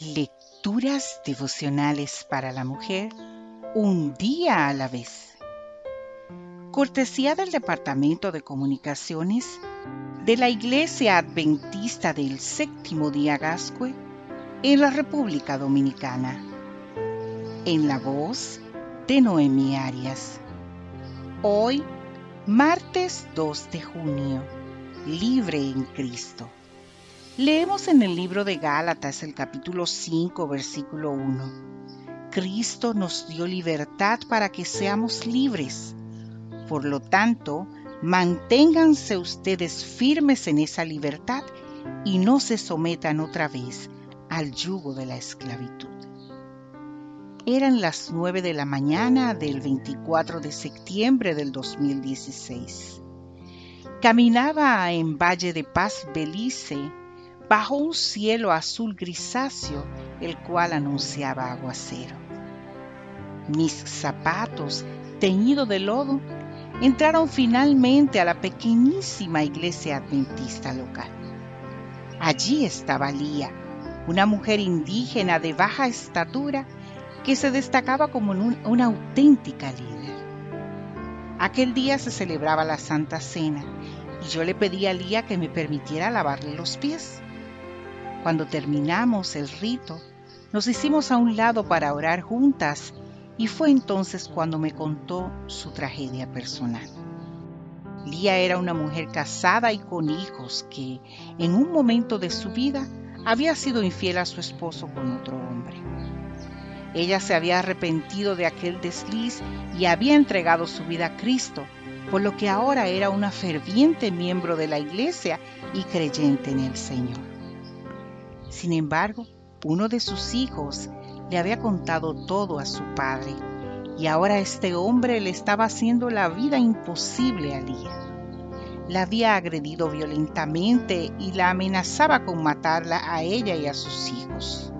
Lecturas devocionales para la mujer, un día a la vez. Cortesía del Departamento de Comunicaciones de la Iglesia Adventista del Séptimo Día Gascue en la República Dominicana. En la voz de Noemi Arias. Hoy, martes 2 de junio, libre en Cristo. Leemos en el libro de Gálatas el capítulo 5, versículo 1. Cristo nos dio libertad para que seamos libres. Por lo tanto, manténganse ustedes firmes en esa libertad y no se sometan otra vez al yugo de la esclavitud. Eran las 9 de la mañana del 24 de septiembre del 2016. Caminaba en Valle de Paz, Belice, bajo un cielo azul grisáceo, el cual anunciaba aguacero. Mis zapatos, teñidos de lodo, entraron finalmente a la pequeñísima iglesia adventista local. Allí estaba Lía, una mujer indígena de baja estatura que se destacaba como una auténtica líder. Aquel día se celebraba la Santa Cena y yo le pedí a Lía que me permitiera lavarle los pies. Cuando terminamos el rito, nos hicimos a un lado para orar juntas y fue entonces cuando me contó su tragedia personal. Lía era una mujer casada y con hijos que, en un momento de su vida, había sido infiel a su esposo con otro hombre. Ella se había arrepentido de aquel desliz y había entregado su vida a Cristo, por lo que ahora era una ferviente miembro de la iglesia y creyente en el Señor. Sin embargo, uno de sus hijos le había contado todo a su padre y ahora este hombre le estaba haciendo la vida imposible a Lía. La había agredido violentamente y la amenazaba con matarla a ella y a sus hijos.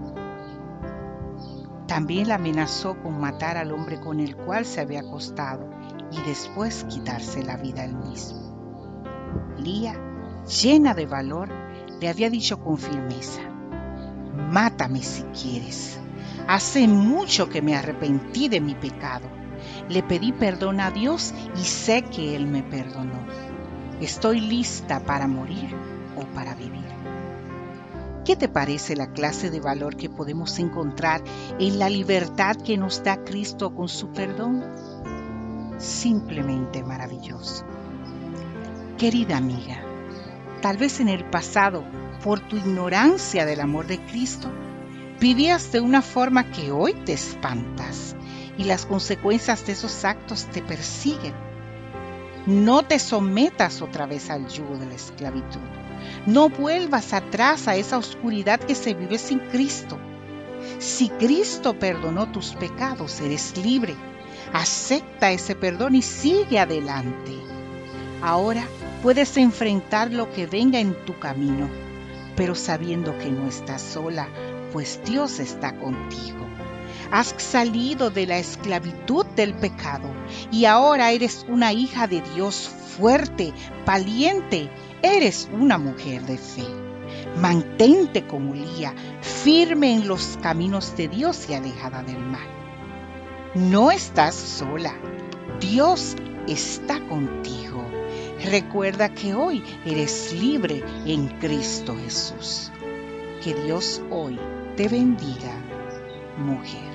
También la amenazó con matar al hombre con el cual se había acostado y después quitarse la vida él mismo. Lía, llena de valor, le había dicho con firmeza, Mátame si quieres. Hace mucho que me arrepentí de mi pecado. Le pedí perdón a Dios y sé que Él me perdonó. Estoy lista para morir o para vivir. ¿Qué te parece la clase de valor que podemos encontrar en la libertad que nos da Cristo con su perdón? Simplemente maravilloso. Querida amiga, tal vez en el pasado por tu ignorancia del amor de Cristo, vivías de una forma que hoy te espantas y las consecuencias de esos actos te persiguen. No te sometas otra vez al yugo de la esclavitud. No vuelvas atrás a esa oscuridad que se vive sin Cristo. Si Cristo perdonó tus pecados, eres libre. Acepta ese perdón y sigue adelante. Ahora puedes enfrentar lo que venga en tu camino pero sabiendo que no estás sola, pues Dios está contigo. Has salido de la esclavitud del pecado y ahora eres una hija de Dios fuerte, valiente, eres una mujer de fe. Mantente como Lía, firme en los caminos de Dios y alejada del mal. No estás sola, Dios está contigo. Recuerda que hoy eres libre en Cristo Jesús. Que Dios hoy te bendiga, mujer.